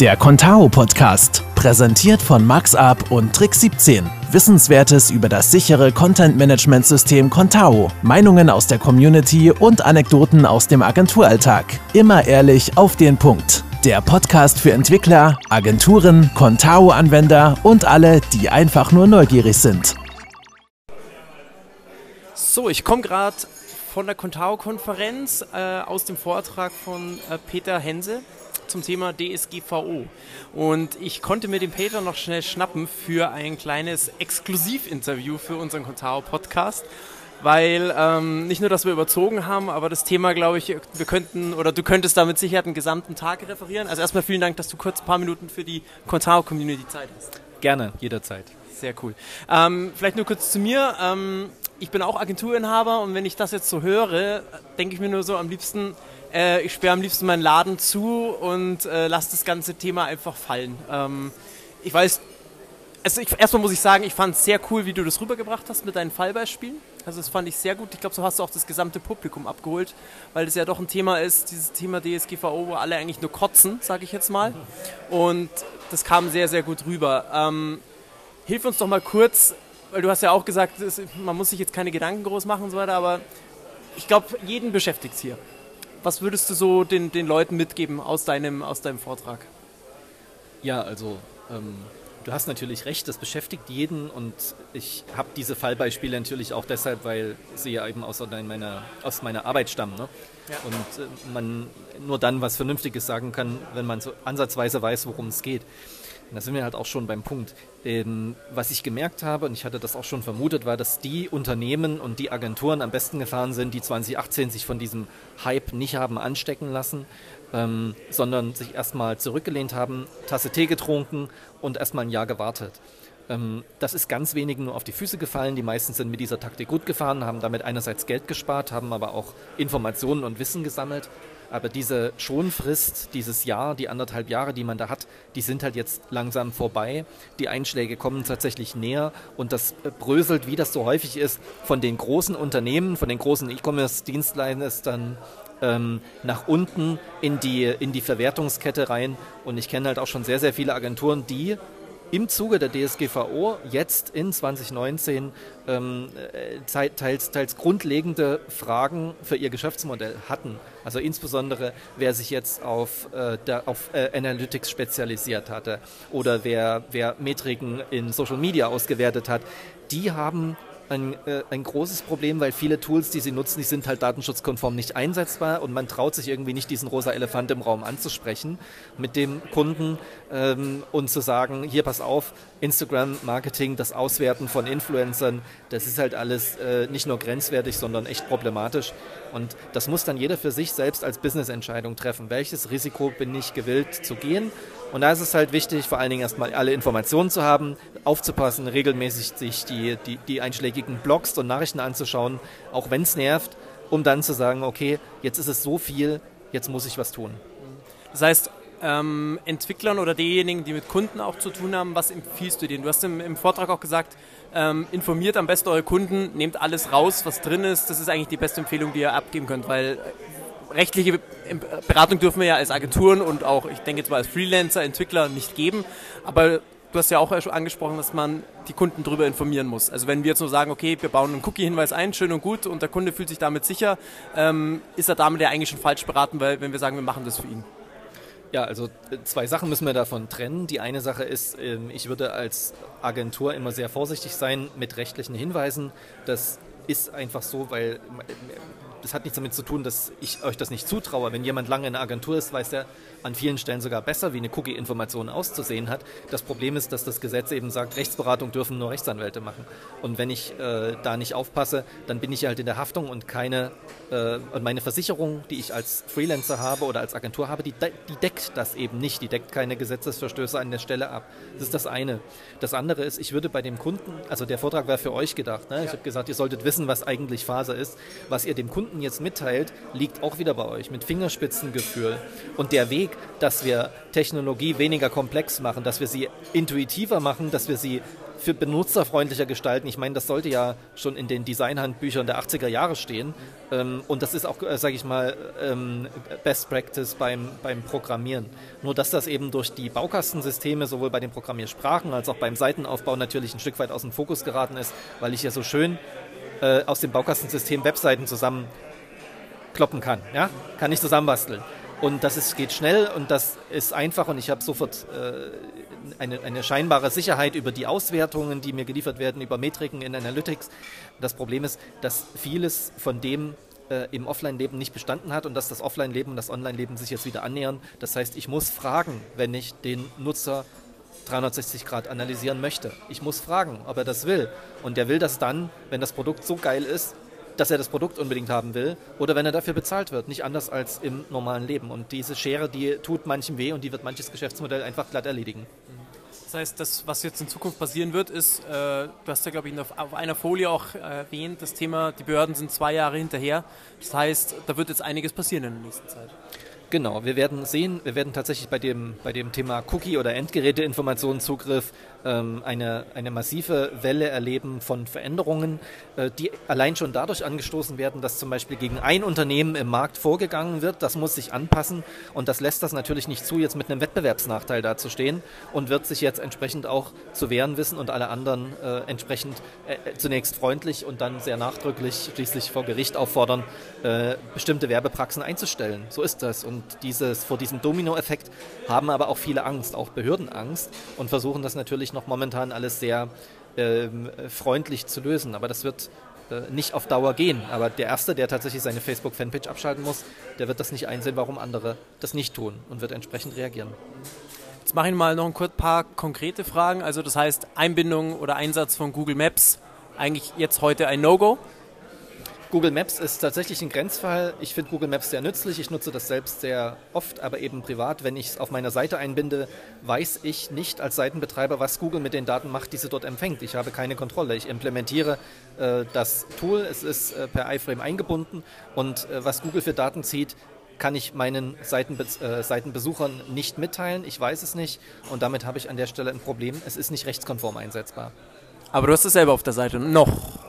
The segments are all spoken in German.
Der Contao Podcast, präsentiert von MaxUp und Trick 17. Wissenswertes über das sichere Content Management System Contao, Meinungen aus der Community und Anekdoten aus dem Agenturalltag. Immer ehrlich auf den Punkt. Der Podcast für Entwickler, Agenturen, Contao-Anwender und alle, die einfach nur neugierig sind. So, ich komme gerade von der Contao-Konferenz äh, aus dem Vortrag von äh, Peter Hense zum Thema DSGVO. Und ich konnte mir den Peter noch schnell schnappen für ein kleines Exklusivinterview für unseren Contao-Podcast weil ähm, nicht nur, dass wir überzogen haben, aber das Thema, glaube ich, wir könnten oder du könntest da mit Sicherheit einen gesamten Tag referieren. Also erstmal vielen Dank, dass du kurz ein paar Minuten für die Contao-Community Zeit hast. Gerne, jederzeit. Sehr cool. Ähm, vielleicht nur kurz zu mir. Ähm, ich bin auch Agenturinhaber und wenn ich das jetzt so höre, denke ich mir nur so am liebsten, äh, ich sperre am liebsten meinen Laden zu und äh, lasse das ganze Thema einfach fallen. Ähm, ich weiß, also ich, erstmal muss ich sagen, ich fand es sehr cool, wie du das rübergebracht hast mit deinen Fallbeispielen. Also das fand ich sehr gut. Ich glaube, so hast du auch das gesamte Publikum abgeholt, weil das ja doch ein Thema ist, dieses Thema DSGVO, wo alle eigentlich nur kotzen, sage ich jetzt mal. Und das kam sehr, sehr gut rüber. Ähm, hilf uns doch mal kurz, weil du hast ja auch gesagt, man muss sich jetzt keine Gedanken groß machen und so weiter, aber ich glaube, jeden beschäftigt es hier. Was würdest du so den, den Leuten mitgeben aus deinem, aus deinem Vortrag? Ja, also ähm, du hast natürlich recht, das beschäftigt jeden und ich habe diese Fallbeispiele natürlich auch deshalb, weil sie ja eben aus meiner, aus meiner Arbeit stammen. Ne? Ja. Und äh, man nur dann was Vernünftiges sagen kann, wenn man so ansatzweise weiß, worum es geht. Und da sind wir halt auch schon beim Punkt. Ähm, was ich gemerkt habe, und ich hatte das auch schon vermutet, war, dass die Unternehmen und die Agenturen am besten gefahren sind, die 2018 sich von diesem Hype nicht haben anstecken lassen, ähm, sondern sich erstmal zurückgelehnt haben, Tasse Tee getrunken und erstmal ein Jahr gewartet. Ähm, das ist ganz wenigen nur auf die Füße gefallen. Die meisten sind mit dieser Taktik gut gefahren, haben damit einerseits Geld gespart, haben aber auch Informationen und Wissen gesammelt aber diese Schonfrist, dieses Jahr, die anderthalb Jahre, die man da hat, die sind halt jetzt langsam vorbei. Die Einschläge kommen tatsächlich näher und das bröselt, wie das so häufig ist, von den großen Unternehmen, von den großen E-Commerce-Dienstleistern ähm, nach unten in die, in die Verwertungskette rein. Und ich kenne halt auch schon sehr, sehr viele Agenturen, die im Zuge der DSGVO jetzt in 2019 ähm, äh, teils, teils grundlegende Fragen für ihr Geschäftsmodell hatten. Also insbesondere wer sich jetzt auf, äh, der, auf äh, Analytics spezialisiert hatte oder wer, wer Metriken in Social Media ausgewertet hat, die haben ein, äh, ein großes Problem, weil viele Tools, die sie nutzen, die sind halt datenschutzkonform nicht einsetzbar und man traut sich irgendwie nicht, diesen rosa Elefant im Raum anzusprechen mit dem Kunden ähm, und zu sagen, hier pass auf, Instagram-Marketing, das Auswerten von Influencern, das ist halt alles äh, nicht nur grenzwertig, sondern echt problematisch. Und das muss dann jeder für sich selbst als Business-Entscheidung treffen. Welches Risiko bin ich gewillt zu gehen? Und da ist es halt wichtig, vor allen Dingen erstmal alle Informationen zu haben, aufzupassen, regelmäßig sich die, die, die einschlägigen Blogs und Nachrichten anzuschauen, auch wenn es nervt, um dann zu sagen, okay, jetzt ist es so viel, jetzt muss ich was tun. Das heißt, ähm, Entwicklern oder diejenigen, die mit Kunden auch zu tun haben, was empfiehlst du denen? Du hast im, im Vortrag auch gesagt, ähm, informiert am besten eure Kunden, nehmt alles raus, was drin ist. Das ist eigentlich die beste Empfehlung, die ihr abgeben könnt, weil rechtliche Beratung dürfen wir ja als Agenturen und auch, ich denke jetzt mal als Freelancer, Entwickler nicht geben. Aber du hast ja auch schon angesprochen, dass man die Kunden darüber informieren muss. Also wenn wir jetzt nur sagen, okay, wir bauen einen Cookie-Hinweis ein, schön und gut, und der Kunde fühlt sich damit sicher, ähm, ist er damit ja eigentlich schon falsch beraten, weil wenn wir sagen, wir machen das für ihn. Ja, also äh, zwei Sachen müssen wir davon trennen. Die eine Sache ist, ähm, ich würde als Agentur immer sehr vorsichtig sein mit rechtlichen Hinweisen. Das ist einfach so, weil das hat nichts damit zu tun, dass ich euch das nicht zutraue. Wenn jemand lange in einer Agentur ist, weiß er an vielen Stellen sogar besser, wie eine Cookie-Information auszusehen hat. Das Problem ist, dass das Gesetz eben sagt, Rechtsberatung dürfen nur Rechtsanwälte machen. Und wenn ich äh, da nicht aufpasse, dann bin ich halt in der Haftung und keine äh, und meine Versicherung, die ich als Freelancer habe oder als Agentur habe, die, die deckt das eben nicht. Die deckt keine Gesetzesverstöße an der Stelle ab. Das ist das eine. Das andere ist, ich würde bei dem Kunden, also der Vortrag wäre für euch gedacht. Ne? Ich habe gesagt, ihr solltet wissen, was eigentlich Phase ist. Was ihr dem Kunden jetzt mitteilt, liegt auch wieder bei euch mit Fingerspitzengefühl. Und der Weg, dass wir Technologie weniger komplex machen, dass wir sie intuitiver machen, dass wir sie für benutzerfreundlicher gestalten. Ich meine, das sollte ja schon in den Designhandbüchern der 80er Jahre stehen. Ähm, und das ist auch, äh, sage ich mal, ähm, Best Practice beim, beim Programmieren. Nur dass das eben durch die Baukastensysteme sowohl bei den Programmiersprachen als auch beim Seitenaufbau natürlich ein Stück weit aus dem Fokus geraten ist, weil ich ja so schön äh, aus dem Baukastensystem Webseiten zusammenkloppen kann. Ja? Kann ich zusammenbasteln. Und das ist, geht schnell und das ist einfach und ich habe sofort äh, eine, eine scheinbare Sicherheit über die Auswertungen, die mir geliefert werden, über Metriken in Analytics. Das Problem ist, dass vieles von dem äh, im Offline-Leben nicht bestanden hat und dass das Offline-Leben und das Online-Leben sich jetzt wieder annähern. Das heißt, ich muss fragen, wenn ich den Nutzer 360 Grad analysieren möchte. Ich muss fragen, ob er das will. Und der will das dann, wenn das Produkt so geil ist, dass er das Produkt unbedingt haben will oder wenn er dafür bezahlt wird. Nicht anders als im normalen Leben. Und diese Schere, die tut manchem weh und die wird manches Geschäftsmodell einfach glatt erledigen. Das heißt, das, was jetzt in Zukunft passieren wird, ist, äh, du hast ja, glaube ich, auf, einer Folie auch äh, erwähnt, das Thema, die Behörden sind zwei Jahre hinterher. Das heißt, da wird jetzt einiges passieren in der nächsten Zeit. Genau, wir werden sehen, wir werden tatsächlich bei dem, bei dem Thema Cookie- oder Endgeräteinformationenzugriff ähm, eine, eine massive Welle erleben von Veränderungen, äh, die allein schon dadurch angestoßen werden, dass zum Beispiel gegen ein Unternehmen im Markt vorgegangen wird. Das muss sich anpassen und das lässt das natürlich nicht zu, jetzt mit einem Wettbewerbsnachteil dazustehen und wird sich jetzt entsprechend auch zu wehren wissen und alle anderen äh, entsprechend äh, zunächst freundlich und dann sehr nachdrücklich schließlich vor Gericht auffordern, äh, bestimmte Werbepraxen einzustellen. So ist das. Und dieses, vor diesem Dominoeffekt haben aber auch viele Angst, auch Behörden Angst und versuchen das natürlich noch momentan alles sehr ähm, freundlich zu lösen. Aber das wird äh, nicht auf Dauer gehen. Aber der Erste, der tatsächlich seine Facebook-Fanpage abschalten muss, der wird das nicht einsehen, warum andere das nicht tun und wird entsprechend reagieren. Jetzt mache ich mal noch ein paar konkrete Fragen. Also das heißt Einbindung oder Einsatz von Google Maps eigentlich jetzt heute ein No-Go. Google Maps ist tatsächlich ein Grenzfall. Ich finde Google Maps sehr nützlich. Ich nutze das selbst sehr oft, aber eben privat. Wenn ich es auf meiner Seite einbinde, weiß ich nicht als Seitenbetreiber, was Google mit den Daten macht, die sie dort empfängt. Ich habe keine Kontrolle. Ich implementiere äh, das Tool. Es ist äh, per iFrame eingebunden und äh, was Google für Daten zieht, kann ich meinen Seitenbe äh, Seitenbesuchern nicht mitteilen. Ich weiß es nicht und damit habe ich an der Stelle ein Problem. Es ist nicht rechtskonform einsetzbar. Aber du hast es selber auf der Seite noch.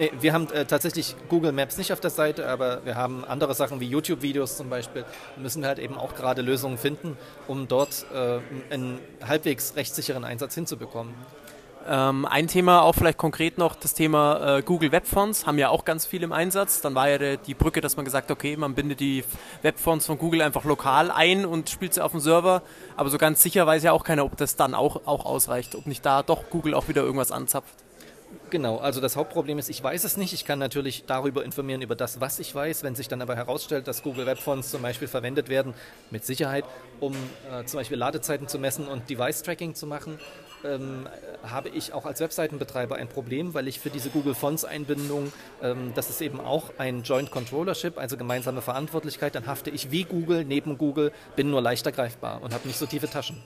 Nee, wir haben äh, tatsächlich Google Maps nicht auf der Seite, aber wir haben andere Sachen wie YouTube-Videos zum Beispiel. Müssen wir halt eben auch gerade Lösungen finden, um dort äh, einen halbwegs rechtssicheren Einsatz hinzubekommen. Ähm, ein Thema auch vielleicht konkret noch, das Thema äh, Google Webfonts haben ja auch ganz viel im Einsatz. Dann war ja der, die Brücke, dass man gesagt okay, man bindet die Webfonts von Google einfach lokal ein und spielt sie auf dem Server. Aber so ganz sicher weiß ja auch keiner, ob das dann auch, auch ausreicht, ob nicht da doch Google auch wieder irgendwas anzapft. Genau, also das Hauptproblem ist, ich weiß es nicht. Ich kann natürlich darüber informieren, über das, was ich weiß. Wenn sich dann aber herausstellt, dass Google Web Fonts zum Beispiel verwendet werden, mit Sicherheit, um äh, zum Beispiel Ladezeiten zu messen und Device-Tracking zu machen, ähm, habe ich auch als Webseitenbetreiber ein Problem, weil ich für diese Google Fonts-Einbindung, ähm, das ist eben auch ein Joint Controllership, also gemeinsame Verantwortlichkeit, dann hafte ich wie Google, neben Google, bin nur leichter greifbar und habe nicht so tiefe Taschen.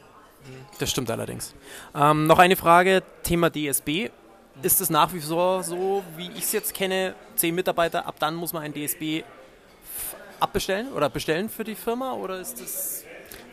Das stimmt allerdings. Ähm, noch eine Frage, Thema DSB ist es nach wie vor so, wie ich es jetzt kenne, zehn Mitarbeiter, ab dann muss man ein DSB abbestellen oder bestellen für die Firma oder ist das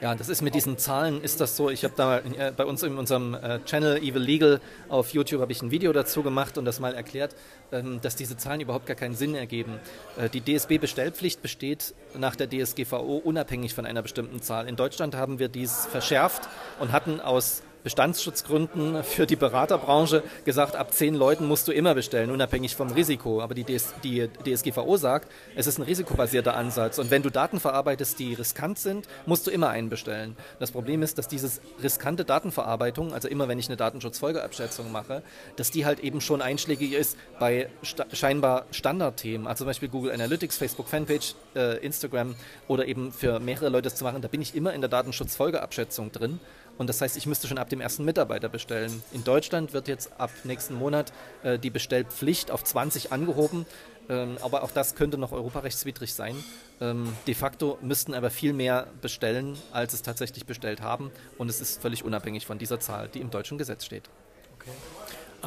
ja, das ist mit diesen Zahlen ist das so. Ich habe da äh, bei uns in unserem äh, Channel Evil Legal auf YouTube habe ich ein Video dazu gemacht und das mal erklärt, ähm, dass diese Zahlen überhaupt gar keinen Sinn ergeben. Äh, die DSB-Bestellpflicht besteht nach der DSGVO unabhängig von einer bestimmten Zahl. In Deutschland haben wir dies verschärft und hatten aus Bestandsschutzgründen für die Beraterbranche gesagt, ab zehn Leuten musst du immer bestellen, unabhängig vom Risiko. Aber die, DS, die DSGVO sagt, es ist ein risikobasierter Ansatz. Und wenn du Daten verarbeitest, die riskant sind, musst du immer einen bestellen. Das Problem ist, dass dieses riskante Datenverarbeitung, also immer wenn ich eine Datenschutzfolgeabschätzung mache, dass die halt eben schon einschlägig ist bei sta scheinbar Standardthemen, also zum Beispiel Google Analytics, Facebook Fanpage, äh, Instagram oder eben für mehrere Leute zu machen, da bin ich immer in der Datenschutzfolgeabschätzung drin. Und das heißt, ich müsste schon ab dem ersten Mitarbeiter bestellen. In Deutschland wird jetzt ab nächsten Monat äh, die Bestellpflicht auf 20 angehoben. Ähm, aber auch das könnte noch europarechtswidrig sein. Ähm, de facto müssten aber viel mehr bestellen, als es tatsächlich bestellt haben. Und es ist völlig unabhängig von dieser Zahl, die im deutschen Gesetz steht. Okay.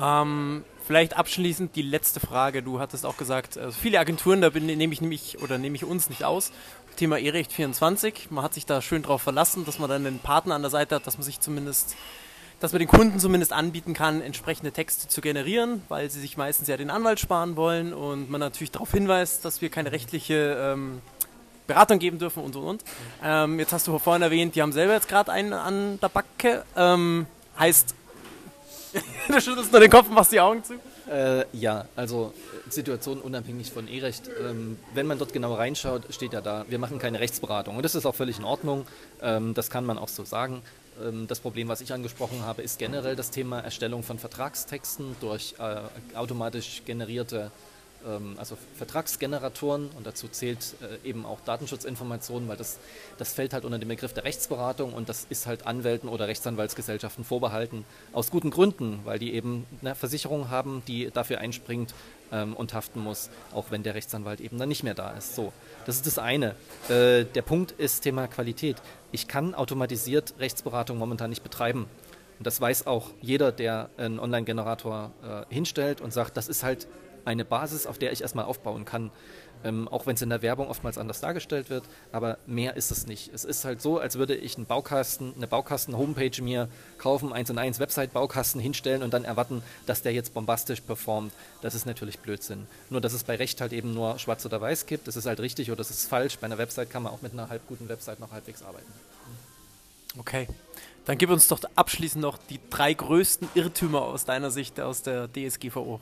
Ähm, vielleicht abschließend die letzte Frage. Du hattest auch gesagt, also viele Agenturen, da nehme ich nämlich oder nehme ich uns nicht aus. Thema E-Recht 24. Man hat sich da schön drauf verlassen, dass man dann einen Partner an der Seite hat, dass man sich zumindest dass man den Kunden zumindest anbieten kann, entsprechende Texte zu generieren, weil sie sich meistens ja den Anwalt sparen wollen und man natürlich darauf hinweist, dass wir keine rechtliche ähm, Beratung geben dürfen und und und. Ähm, jetzt hast du vorhin erwähnt, die haben selber jetzt gerade einen an der Backe. Ähm, heißt, du schüttelst nur den Kopf und machst die Augen zu. Äh, ja, also Situation unabhängig von E-Recht. Ähm, wenn man dort genau reinschaut, steht ja da, wir machen keine Rechtsberatung. Und das ist auch völlig in Ordnung. Ähm, das kann man auch so sagen. Ähm, das Problem, was ich angesprochen habe, ist generell das Thema Erstellung von Vertragstexten durch äh, automatisch generierte ähm, also Vertragsgeneratoren und dazu zählt äh, eben auch Datenschutzinformationen, weil das, das fällt halt unter den Begriff der Rechtsberatung und das ist halt Anwälten oder Rechtsanwaltsgesellschaften vorbehalten. Aus guten Gründen, weil die eben eine Versicherung haben, die dafür einspringt ähm, und haften muss, auch wenn der Rechtsanwalt eben dann nicht mehr da ist. So, das ist das eine. Äh, der Punkt ist Thema Qualität. Ich kann automatisiert Rechtsberatung momentan nicht betreiben. Und das weiß auch jeder, der einen Online-Generator äh, hinstellt und sagt, das ist halt eine Basis, auf der ich erstmal aufbauen kann. Ähm, auch wenn es in der Werbung oftmals anders dargestellt wird, aber mehr ist es nicht. Es ist halt so, als würde ich einen Baukasten, eine Baukasten-Homepage mir kaufen, eins und eins Website-Baukasten hinstellen und dann erwarten, dass der jetzt bombastisch performt. Das ist natürlich Blödsinn. Nur, dass es bei Recht halt eben nur schwarz oder weiß gibt, das ist halt richtig oder das ist falsch. Bei einer Website kann man auch mit einer halb guten Website noch halbwegs arbeiten. Okay. Dann gib uns doch abschließend noch die drei größten Irrtümer aus deiner Sicht aus der DSGVO.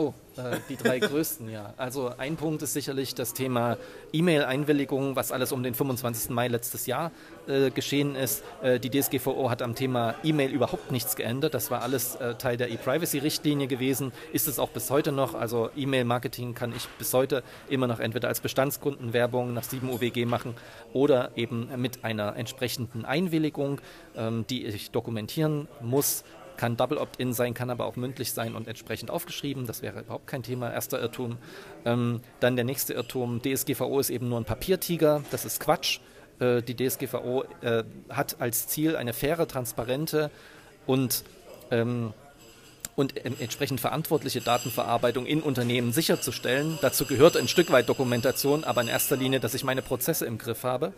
Oh, äh, die drei größten, ja. Also ein Punkt ist sicherlich das Thema E-Mail-Einwilligung, was alles um den 25. Mai letztes Jahr äh, geschehen ist. Äh, die DSGVO hat am Thema E-Mail überhaupt nichts geändert. Das war alles äh, Teil der E-Privacy-Richtlinie gewesen, ist es auch bis heute noch. Also E-Mail-Marketing kann ich bis heute immer noch entweder als Bestandskundenwerbung nach 7 UWG machen oder eben mit einer entsprechenden Einwilligung, ähm, die ich dokumentieren muss kann Double Opt-in sein, kann aber auch mündlich sein und entsprechend aufgeschrieben. Das wäre überhaupt kein Thema. Erster Irrtum. Ähm, dann der nächste Irrtum. DSGVO ist eben nur ein Papiertiger. Das ist Quatsch. Äh, die DSGVO äh, hat als Ziel eine faire, transparente und ähm, und entsprechend verantwortliche Datenverarbeitung in Unternehmen sicherzustellen. Dazu gehört ein Stück weit Dokumentation, aber in erster Linie, dass ich meine Prozesse im Griff habe.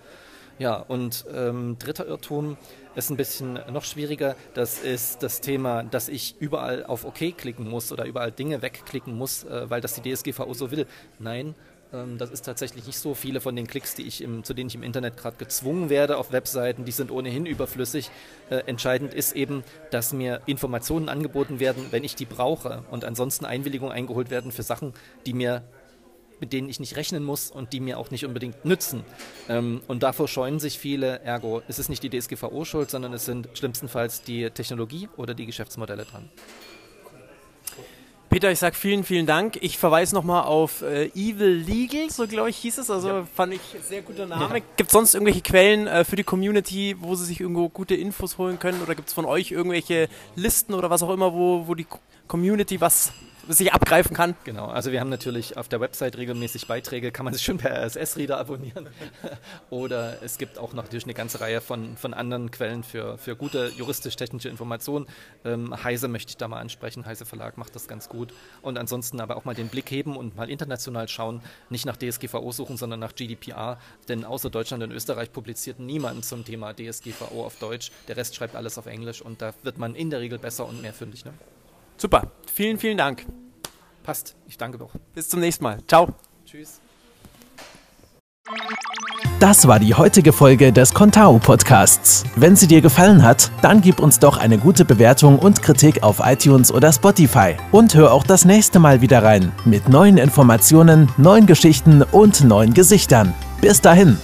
Ja, und ähm, dritter Irrtum ist ein bisschen noch schwieriger. Das ist das Thema, dass ich überall auf OK klicken muss oder überall Dinge wegklicken muss, äh, weil das die DSGVO so will. Nein, ähm, das ist tatsächlich nicht so. Viele von den Klicks, die ich im, zu denen ich im Internet gerade gezwungen werde auf Webseiten, die sind ohnehin überflüssig. Äh, entscheidend ist eben, dass mir Informationen angeboten werden, wenn ich die brauche und ansonsten Einwilligungen eingeholt werden für Sachen, die mir mit denen ich nicht rechnen muss und die mir auch nicht unbedingt nützen. Ähm, und davor scheuen sich viele, ergo, es ist nicht die DSGVO schuld, sondern es sind schlimmstenfalls die Technologie oder die Geschäftsmodelle dran. Peter, ich sage vielen, vielen Dank. Ich verweise nochmal auf äh, Evil Legal, so glaube ich hieß es. Also ja. fand ich sehr guter Name. Ja. Gibt es sonst irgendwelche Quellen äh, für die Community, wo sie sich irgendwo gute Infos holen können? Oder gibt es von euch irgendwelche Listen oder was auch immer, wo, wo die Community was sich abgreifen kann. Genau, also wir haben natürlich auf der Website regelmäßig Beiträge, kann man sich schön per RSS-Reader abonnieren. Oder es gibt auch noch natürlich eine ganze Reihe von, von anderen Quellen für, für gute juristisch-technische Informationen. Ähm, Heise möchte ich da mal ansprechen, Heise Verlag macht das ganz gut. Und ansonsten aber auch mal den Blick heben und mal international schauen, nicht nach DSGVO suchen, sondern nach GDPR. Denn außer Deutschland und Österreich publiziert niemand zum Thema DSGVO auf Deutsch. Der Rest schreibt alles auf Englisch und da wird man in der Regel besser und mehr fündig. Ne? Super. Vielen, vielen Dank. Passt. Ich danke doch. Bis zum nächsten Mal. Ciao. Tschüss. Das war die heutige Folge des Contao Podcasts. Wenn sie dir gefallen hat, dann gib uns doch eine gute Bewertung und Kritik auf iTunes oder Spotify. Und hör auch das nächste Mal wieder rein mit neuen Informationen, neuen Geschichten und neuen Gesichtern. Bis dahin.